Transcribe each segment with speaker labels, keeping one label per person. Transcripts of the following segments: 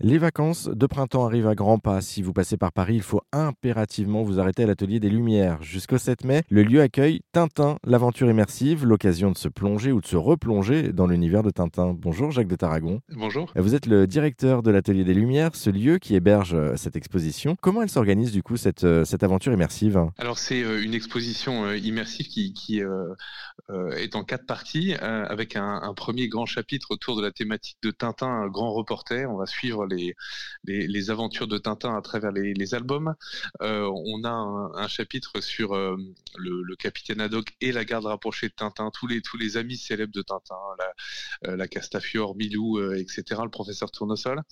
Speaker 1: Les vacances de printemps arrivent à grands pas. Si vous passez par Paris, il faut impérativement vous arrêter à l'Atelier des Lumières. Jusqu'au 7 mai, le lieu accueille Tintin, l'aventure immersive, l'occasion de se plonger ou de se replonger dans l'univers de Tintin. Bonjour Jacques de Tarragon.
Speaker 2: Bonjour.
Speaker 1: Vous êtes le directeur de l'Atelier des Lumières, ce lieu qui héberge euh, cette exposition. Comment elle s'organise du coup cette, euh, cette aventure immersive?
Speaker 2: Alors c'est euh, une exposition immersive qui, qui est en quatre parties avec un, un, premier grand chapitre autour de la thématique de Tintin, un grand reporter. On va suivre les, les, aventures de Tintin à travers les, albums. Euh, on a un, chapitre sur euh, le, capitaine Haddock et la garde rapprochée de Tintin, tous les, tous les amis célèbres de Tintin, la, euh, Castafiore, Milou, etc., le professeur Tournesol.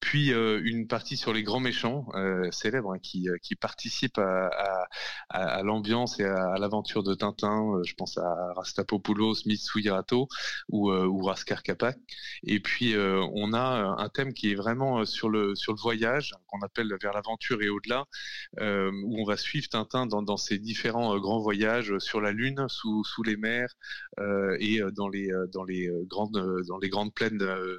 Speaker 2: Puis une partie sur les grands méchants célèbres hein, qui, qui participent à, à, l'ambiance et à, l'aventure de Tintin. je pense à Rastapopoulos, Mitsuhirato ou, ou Raskar Kapak. Et puis on a un thème qui est vraiment euh, sur le, sur le voyage, qu'on appelle vers l'aventure et au-delà, euh, où on va suivre Tintin dans, dans ses différents euh, grands voyages sur la Lune, sous, sous les mers et dans les, dans, les grandes, dans les grandes plaines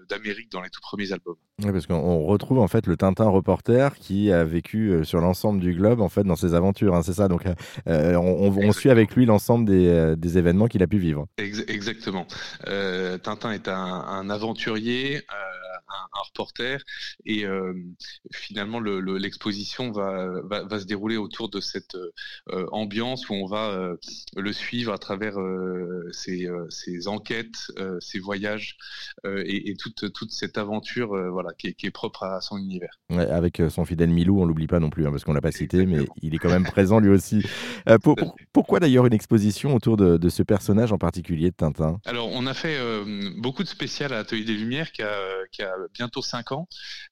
Speaker 2: d'Amérique dans les tout premiers albums.
Speaker 1: Oui, parce qu'on retrouve en fait le Tintin reporter qui a vécu sur l'ensemble du globe en fait dans ses aventures, hein, c'est ça. Donc on, on, suit avec lui l'ensemble des, des, événements qu'il a pu vivre.
Speaker 2: Exactement. Tintin est un, un aventurier reporter. Et euh, finalement, l'exposition va, va, se dérouler autour de cette euh, ambiance où on va euh, le suivre à travers ses, ses, enquêtes, ses voyages et, toute, toute cette aventure voilà, qui est, qui, est, propre à son univers.
Speaker 1: avec son fidèle Milou, on l'oublie pas non plus, hein, parce qu'on l'a pas cité, mais il est quand même présent lui aussi. pourquoi d'ailleurs une exposition autour de, de, ce personnage en particulier de Tintin?
Speaker 2: Alors, on a fait beaucoup de spécial à Atelier des Lumières qui a, bientôt cinq ans.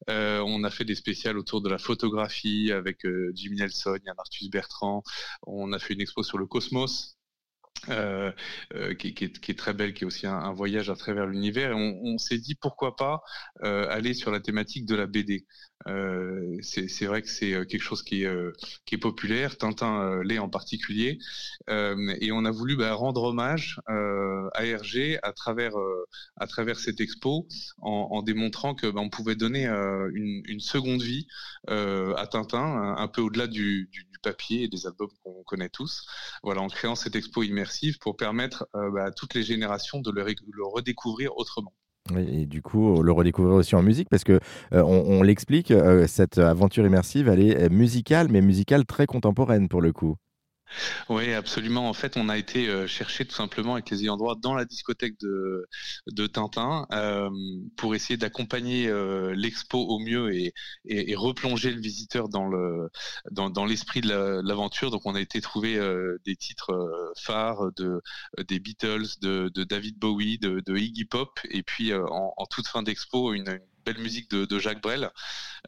Speaker 2: Euh, on a fait des spéciales autour de la photographie avec euh, Jimmy Nelson, Yann Arthus Bertrand. On a fait une expo sur le cosmos. Euh, qui, est, très belle, qui est aussi un, voyage à travers l'univers. on, s'est dit pourquoi pas aller sur la thématique de la BD. Euh, c'est vrai que c'est euh, quelque chose qui est, euh, populaire, Tintin l'est en particulier, et on a voulu bah, rendre hommage à Hergé à travers, à cette expo en, démontrant que bah, on pouvait donner une, une, seconde vie à Tintin, un, peu au-delà du, du, papier et des albums qu'on connaît tous. Voilà, en créant cette expo immersive pour permettre bah, à toutes les générations de le, redécouvrir autrement.
Speaker 1: Et du coup, le redécouvrir aussi en musique, parce que euh, on, l'explique, euh, cette aventure immersive, elle est musicale, mais musicale très contemporaine pour le coup.
Speaker 2: Oui, absolument. En fait, on a été euh, chercher tout simplement avec les ayants droit dans la discothèque de, de Tintin euh, pour essayer d'accompagner euh, l'expo au mieux et, et, replonger le visiteur dans le dans, l'esprit de l'aventure. Donc, on a été trouver des titres phares de des Beatles, de, de David Bowie, de, Iggy Pop, et puis en, toute fin d'expo, une belle musique de, Jacques Brel,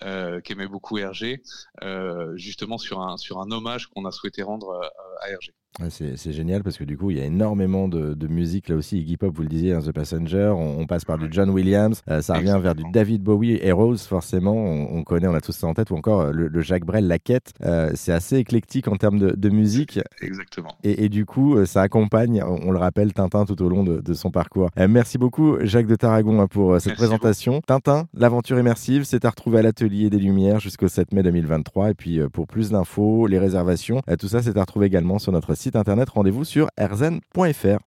Speaker 2: euh, qui aimait beaucoup Hergé, euh, justement sur un, sur un hommage qu'on a souhaité rendre euh, à Hergé.
Speaker 1: C'est génial parce que du coup, il y a énormément de, de musique là aussi. Iggy Pop, vous le disiez, hein, The Passenger. On, passe par du John Williams. Euh, ça revient vers du David Bowie, Heroes, forcément. On, connaît, on a tous ça en tête. Ou encore euh, le, Jacques Brel, La Quête. Euh, c'est assez éclectique en termes de, de musique.
Speaker 2: Exactement.
Speaker 1: Et, et, du coup, ça accompagne, on, le rappelle, Tintin tout au long de, de son parcours. merci beaucoup, Jacques de Tarragon, hein, pour cette présentation. Tintin, l'aventure immersive, c'est à retrouver à l'Atelier des Lumières jusqu'au 7 mai 2023. Et puis, pour plus d'infos, les réservations, tout ça, c'est à retrouver également sur notre site internet. Rendez-vous sur rzn.fr.